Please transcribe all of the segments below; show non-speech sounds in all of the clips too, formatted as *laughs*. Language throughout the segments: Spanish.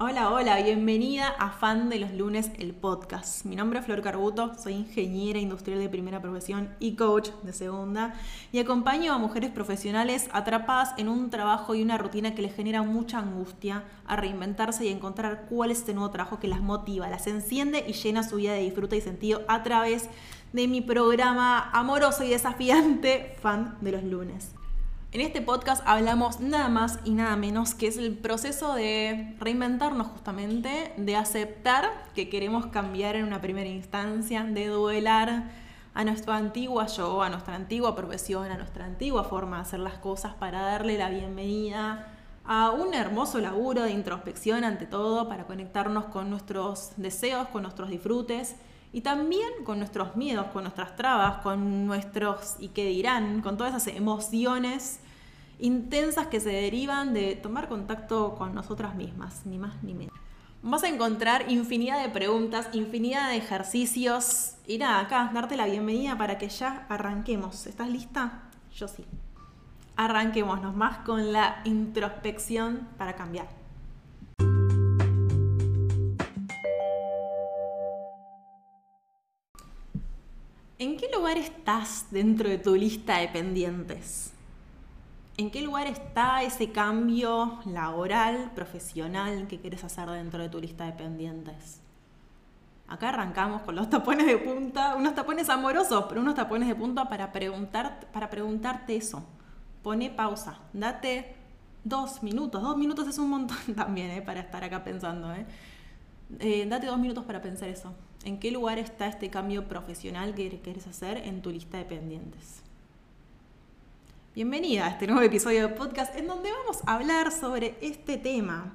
Hola, hola, bienvenida a Fan de los Lunes, el podcast. Mi nombre es Flor Carbuto, soy ingeniera industrial de primera profesión y coach de segunda y acompaño a mujeres profesionales atrapadas en un trabajo y una rutina que les genera mucha angustia a reinventarse y encontrar cuál es este nuevo trabajo que las motiva, las enciende y llena su vida de disfruta y sentido a través de mi programa amoroso y desafiante Fan de los Lunes. En este podcast hablamos nada más y nada menos que es el proceso de reinventarnos justamente, de aceptar que queremos cambiar en una primera instancia, de duelar a nuestra antigua yo, a nuestra antigua profesión, a nuestra antigua forma de hacer las cosas para darle la bienvenida a un hermoso laburo de introspección ante todo, para conectarnos con nuestros deseos, con nuestros disfrutes y también con nuestros miedos, con nuestras trabas, con nuestros y qué dirán, con todas esas emociones intensas que se derivan de tomar contacto con nosotras mismas, ni más ni menos. Vas a encontrar infinidad de preguntas, infinidad de ejercicios y nada, acá darte la bienvenida para que ya arranquemos. ¿Estás lista? Yo sí. Arranquémonos más con la introspección para cambiar. ¿En qué lugar estás dentro de tu lista de pendientes? ¿En qué lugar está ese cambio laboral, profesional que quieres hacer dentro de tu lista de pendientes? Acá arrancamos con los tapones de punta, unos tapones amorosos, pero unos tapones de punta para, preguntar, para preguntarte eso. Pone pausa, date dos minutos. Dos minutos es un montón *laughs* también ¿eh? para estar acá pensando. ¿eh? Eh, date dos minutos para pensar eso. ¿En qué lugar está este cambio profesional que quieres hacer en tu lista de pendientes? Bienvenida a este nuevo episodio de podcast en donde vamos a hablar sobre este tema.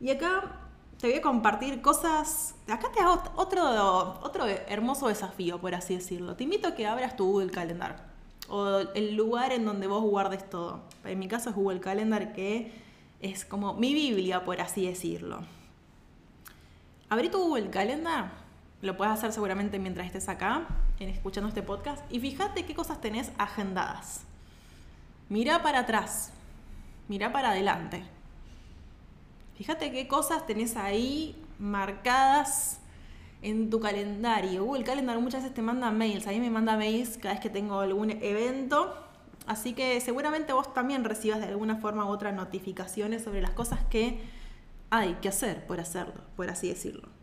Y acá te voy a compartir cosas. Acá te hago otro, otro hermoso desafío, por así decirlo. Te invito a que abras tu Google Calendar o el lugar en donde vos guardes todo. En mi caso es Google Calendar, que es como mi Biblia, por así decirlo. Abrí tu Google Calendar, lo puedes hacer seguramente mientras estés acá, escuchando este podcast, y fíjate qué cosas tenés agendadas. Mira para atrás, mira para adelante. Fíjate qué cosas tenés ahí marcadas en tu calendario. Google Calendar muchas veces te manda mails, a mí me manda mails cada vez que tengo algún evento, así que seguramente vos también recibas de alguna forma u otra notificaciones sobre las cosas que hay que hacer por hacerlo, por así decirlo.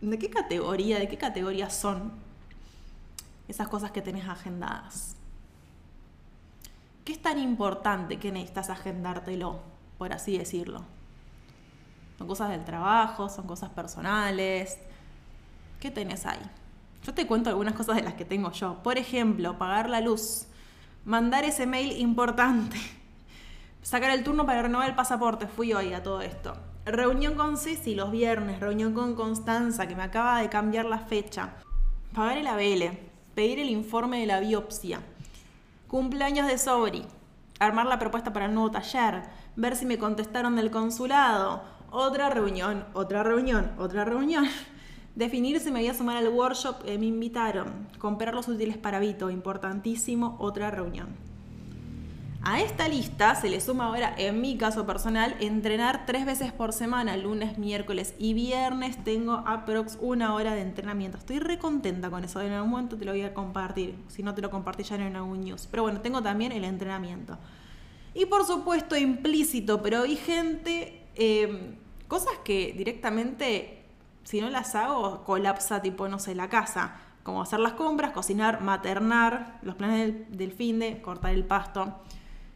¿De qué categoría, de qué categoría son esas cosas que tenés agendadas? ¿Qué es tan importante que necesitas agendártelo, por así decirlo? Son cosas del trabajo, son cosas personales. ¿Qué tenés ahí? Yo te cuento algunas cosas de las que tengo yo. Por ejemplo, pagar la luz, mandar ese mail importante, *laughs* sacar el turno para renovar el pasaporte, fui hoy a todo esto. Reunión con Ceci los viernes, reunión con Constanza, que me acaba de cambiar la fecha. Pagar el ABL, pedir el informe de la biopsia. Cumpleaños de Sobri, armar la propuesta para el nuevo taller, ver si me contestaron del consulado. Otra reunión, otra reunión, otra reunión. *laughs* Definir si me voy a sumar al workshop que me invitaron. Comprar los útiles para Vito, importantísimo, otra reunión. A esta lista se le suma ahora, en mi caso personal, entrenar tres veces por semana, lunes, miércoles y viernes. Tengo aprox una hora de entrenamiento. Estoy re contenta con eso. En algún momento te lo voy a compartir. Si no te lo compartí ya en algún news. Pero bueno, tengo también el entrenamiento. Y por supuesto, implícito, pero vigente, eh, cosas que directamente, si no las hago, colapsa tipo, no sé, la casa. Como hacer las compras, cocinar, maternar, los planes del fin de, cortar el pasto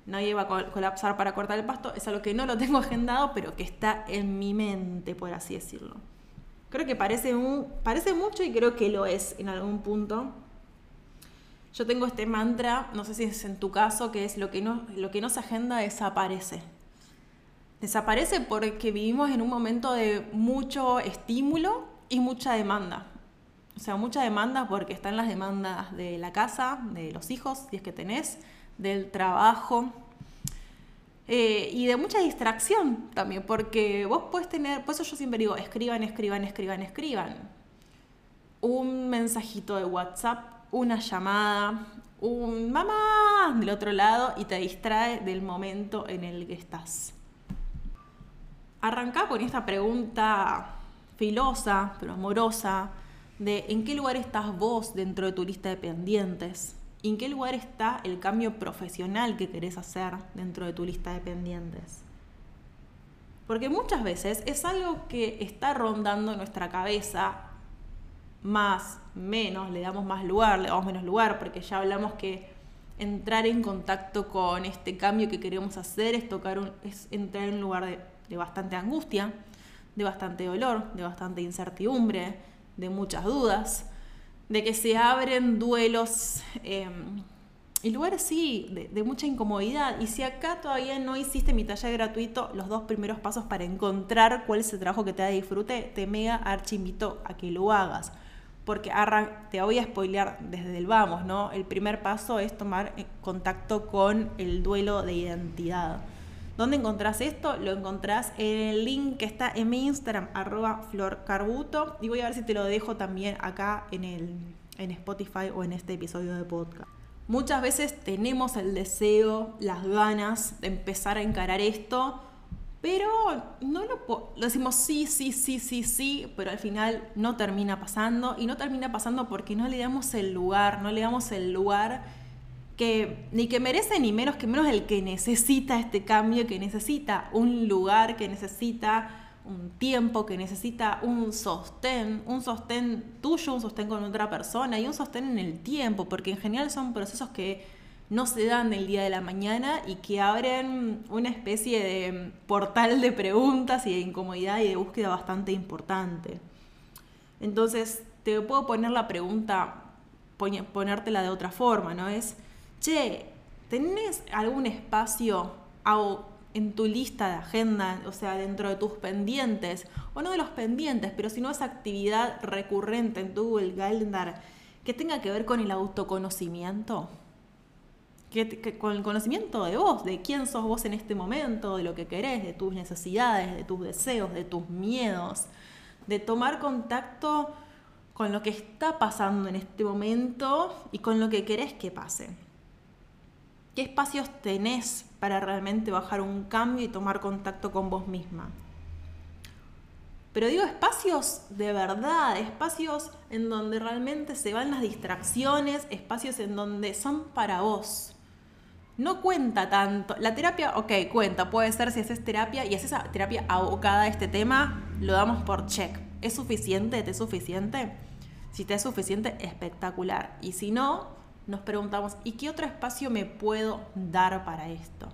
nadie va a colapsar para cortar el pasto, es algo que no lo tengo *laughs* agendado, pero que está en mi mente, por así decirlo. Creo que parece, un, parece mucho y creo que lo es en algún punto. Yo tengo este mantra, no sé si es en tu caso, que es lo que no, lo que no se agenda desaparece. Desaparece porque vivimos en un momento de mucho estímulo y mucha demanda. O sea, mucha demanda porque están las demandas de la casa, de los hijos, si es que tenés, del trabajo eh, y de mucha distracción también, porque vos puedes tener, por eso yo siempre digo, escriban, escriban, escriban, escriban. Un mensajito de WhatsApp, una llamada, un mamá del otro lado y te distrae del momento en el que estás. arrancá con esta pregunta filosa, pero amorosa, de en qué lugar estás vos dentro de tu lista de pendientes. ¿En qué lugar está el cambio profesional que querés hacer dentro de tu lista de pendientes? Porque muchas veces es algo que está rondando nuestra cabeza más, menos, le damos más lugar, le damos menos lugar, porque ya hablamos que entrar en contacto con este cambio que queremos hacer es, tocar un, es entrar en un lugar de, de bastante angustia, de bastante dolor, de bastante incertidumbre, de muchas dudas, de que se abren duelos em, y lugares sí, de, mucha incomodidad. Y si acá todavía no hiciste mi taller gratuito, los dos primeros pasos para encontrar cuál es el trabajo que te da disfrute, te mega archi invito a que lo hagas. Porque te voy a spoilear desde el vamos, ¿no? El primer paso es tomar eh, contacto con el duelo de identidad. ¿Dónde encontrás esto? Lo encontrás en el link que está en mi Instagram, arroba florcarbuto. Y voy a ver si te lo dejo también acá en, el, en Spotify o en este episodio de podcast. Muchas veces tenemos el deseo, las ganas de empezar a encarar esto, pero no lo, lo decimos sí, sí, sí, sí, sí, pero al final no termina pasando. Y no termina pasando porque no le damos el lugar, no le damos el lugar ni que merece ni menos que menos el que necesita este cambio, que necesita un lugar, que necesita un tiempo, que necesita un sostén, un sostén tuyo, un sostén con otra persona y un sostén en el tiempo, porque en general son procesos que no se dan el día de la mañana y que abren una especie de portal de preguntas y de incomodidad y de búsqueda bastante importante. Entonces, te puedo poner la pregunta, ponértela de otra forma, ¿no? Es, che, ¿tenés algún espacio en tu lista de agenda, o sea, dentro de tus pendientes, o no de los pendientes, pero si no esa actividad recurrente en tu Google Calendar que tenga que ver con el autoconocimiento? Que, con el conocimiento de vos, de quién sos vos en este momento, de lo que querés, de tus necesidades, de tus deseos, de tus miedos, de tomar contacto con lo que está pasando en este momento y con lo que querés que pase. ¿Qué espacios tenés para realmente bajar un cambio y tomar contacto con vos misma? Pero digo espacios de verdad, espacios en donde realmente se van las distracciones, espacios en donde son para vos. No cuenta tanto. La terapia, ok, cuenta, puede ser si haces terapia y haces terapia abocada a este tema, lo damos por check. ¿Es suficiente? ¿Te es suficiente? Si te es suficiente, espectacular. Y si no, nos preguntamos, ¿y qué otro espacio me puedo dar para esto?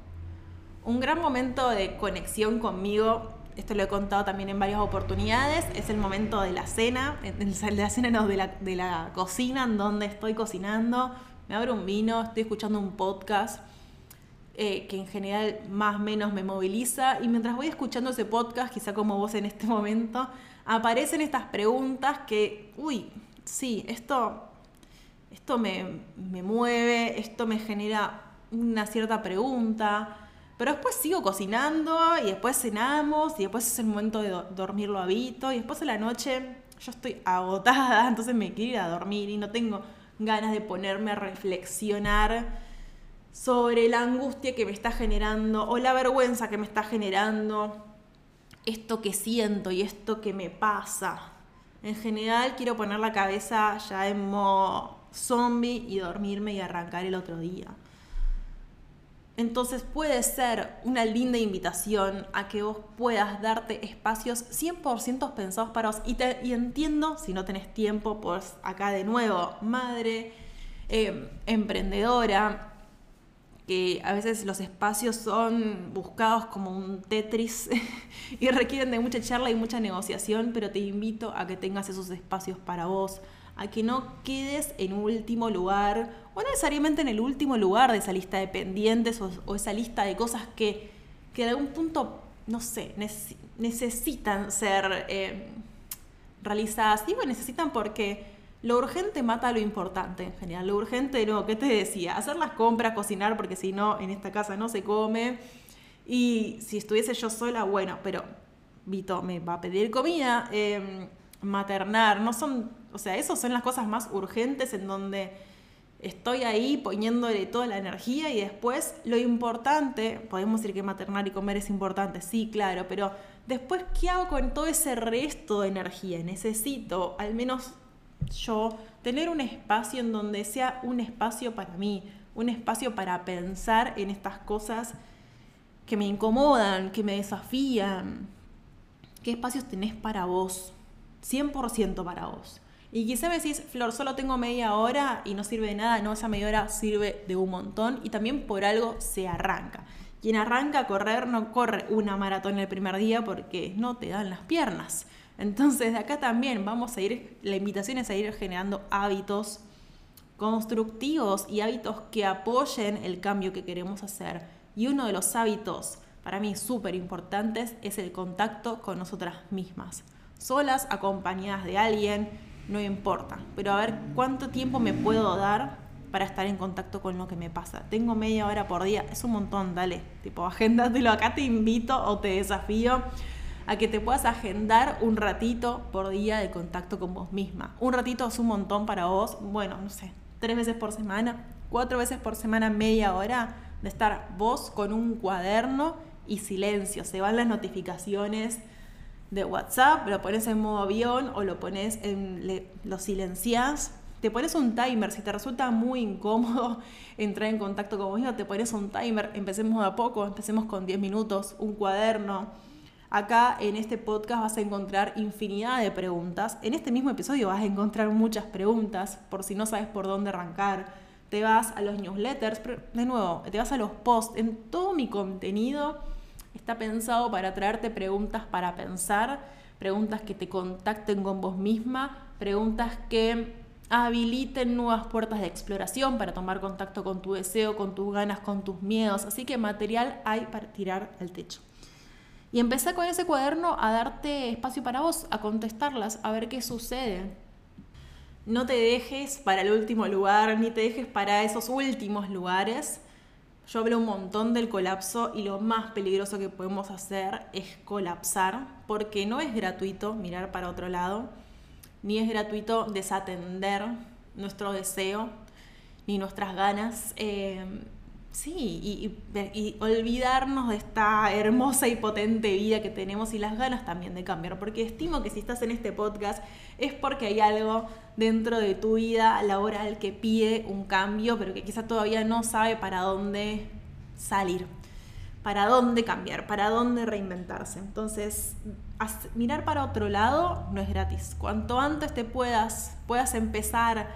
Un gran momento de conexión conmigo, esto lo he contado también en varias oportunidades, es el momento de la cena, de la cena de la, de la cocina, en donde estoy cocinando, me abro un vino, estoy escuchando un podcast. Eh, que en general más o menos me moviliza y mientras voy escuchando ese podcast, quizá como vos en este momento, aparecen estas preguntas que, uy, sí, esto esto me, mueve, esto me genera una cierta pregunta. Pero después sigo cocinando y después cenamos y después es el momento de dormir lo habito y después de la noche yo estoy agotada, *laughs* entonces me quiero ir a dormir y no tengo ganas de ponerme a reflexionar sobre la angustia que me está generando o la vergüenza que me está generando esto que siento y esto que me pasa. En general quiero poner la cabeza ya en modo zombie y dormirme y arrancar el otro día. Entonces puede ser una linda invitación a que vos puedas darte espacios 100% pensados para vos. Y, te, entiendo, si no tenés tiempo, pues acá de nuevo, madre, eh, emprendedora, que a veces los espacios son buscados como un Tetris *laughs* y requieren de mucha charla y mucha negociación, pero te invito a que tengas esos espacios para vos, a que no quedes en último lugar, o no necesariamente en el último lugar de esa lista de pendientes o, esa lista de cosas que, que algún punto, no sé, necesitan ser eh, realizadas. Digo necesitan porque lo urgente mata lo importante en general. Lo urgente, no, ¿qué te decía? Hacer las compras, cocinar, porque si no, en esta casa no se come. Y si estuviese yo sola, bueno, pero Vito me va a pedir comida. Em, maternar, no son, o sea, esas son las cosas más urgentes en donde estoy ahí poniéndole toda la energía y después lo importante, podemos decir que maternar y comer es importante, sí, claro, pero Después, ¿qué hago con todo ese resto de energía? Necesito, al menos yo, tener un espacio en donde sea un espacio para mí, un espacio para pensar en estas cosas que me incomodan, que me desafían. ¿Qué espacios tenés para vos? 100% para vos. Y quizá me decís, Flor, solo tengo media hora y no sirve de nada. No, esa media hora sirve de un montón y también por algo se arranca. Quien arranca a correr no corre una maratón el primer día porque no te dan las piernas. Entonces de acá también vamos a ir, la invitación es a ir generando hábitos constructivos y hábitos que apoyen el cambio que queremos hacer. Y uno de los hábitos para mí súper importantes es el contacto con nosotras mismas. Solas, acompañadas de alguien, no importa. Pero a ver cuánto tiempo me puedo dar para estar en contacto con lo que me pasa. Tengo media hora por día, es un montón, dale. Tipo, agéndatelo. Acá te invito o te desafío a que te puedas agendar un ratito por día de contacto con vos misma. Un ratito es un montón para vos. Bueno, no sé, tres veces por semana, cuatro veces por semana, media hora de estar vos con un cuaderno y silencio. Se van las notificaciones de WhatsApp, lo pones en modo avión o lo pones en lo silencias. Te pones un timer, si te resulta muy incómodo *laughs* entrar en contacto con vos te pones un timer, empecemos a poco, empecemos con 10 minutos, un cuaderno. Acá en este podcast vas a encontrar infinidad de preguntas. En este mismo episodio vas a encontrar muchas preguntas por si no sabes por dónde arrancar. Te vas a los newsletters, de nuevo, te vas a los posts. En todo mi contenido está pensado para traerte preguntas para pensar, preguntas que te contacten con vos misma, preguntas que habiliten nuevas puertas de exploración para tomar contacto con tu deseo, con tus ganas, con tus miedos. Así que material hay para tirar al techo. Y empecé con ese cuaderno a darte espacio para vos, a contestarlas, a ver qué sucede. No te dejes para el último lugar, ni te dejes para esos últimos lugares. Yo hablo un montón del colapso y lo más peligroso que podemos hacer es colapsar, porque no es gratuito mirar para otro lado, ni es gratuito desatender nuestro deseo, ni nuestras ganas. Eh, Sí, y, olvidarnos de esta hermosa y potente vida que tenemos y las ganas también de cambiar, porque estimo que si estás en este podcast es porque hay algo dentro de tu vida laboral que pide un cambio, pero que quizá todavía no sabe para dónde salir, para dónde cambiar, para dónde reinventarse. Entonces, mirar para otro lado no es gratis. Cuanto antes te puedas, puedas empezar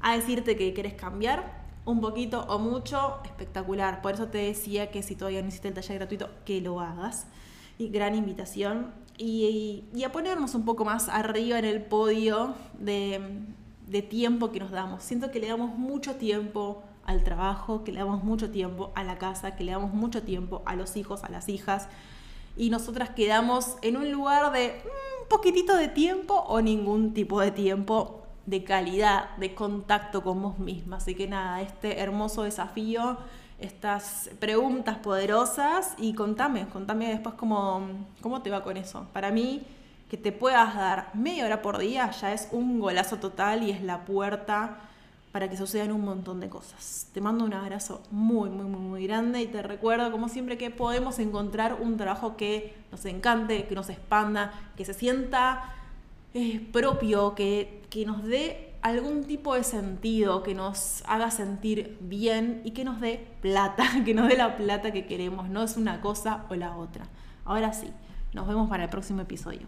a decirte que quieres cambiar, un poquito o mucho, espectacular. Por eso te decía que si todavía no hiciste el taller gratuito, que lo hagas. Y gran invitación. Y, a ponernos un poco más arriba en el podio de, de tiempo que nos damos. Siento que le damos mucho tiempo al trabajo, que le damos mucho tiempo a la casa, que le damos mucho tiempo a los hijos, a las hijas. Y nosotras quedamos en un lugar de un mm, poquitito de tiempo o ningún tipo de tiempo de calidad, de contacto con vos misma. Así que nada, este hermoso desafío, estas preguntas poderosas y contame, contame después cómo, cómo te va con eso. Para mí, que te puedas dar media hora por día ya es un golazo total y es la puerta para que sucedan un montón de cosas. Te mando un abrazo muy, muy, muy, muy grande y te recuerdo, como siempre, que podemos encontrar un trabajo que nos encante, que nos expanda, que se sienta eh, propio, que, que nos dé algún tipo de sentido, que nos haga sentir bien y que nos dé plata, *laughs* que nos dé la plata que queremos, no es una cosa o la otra. Ahora sí, nos vemos para el próximo episodio.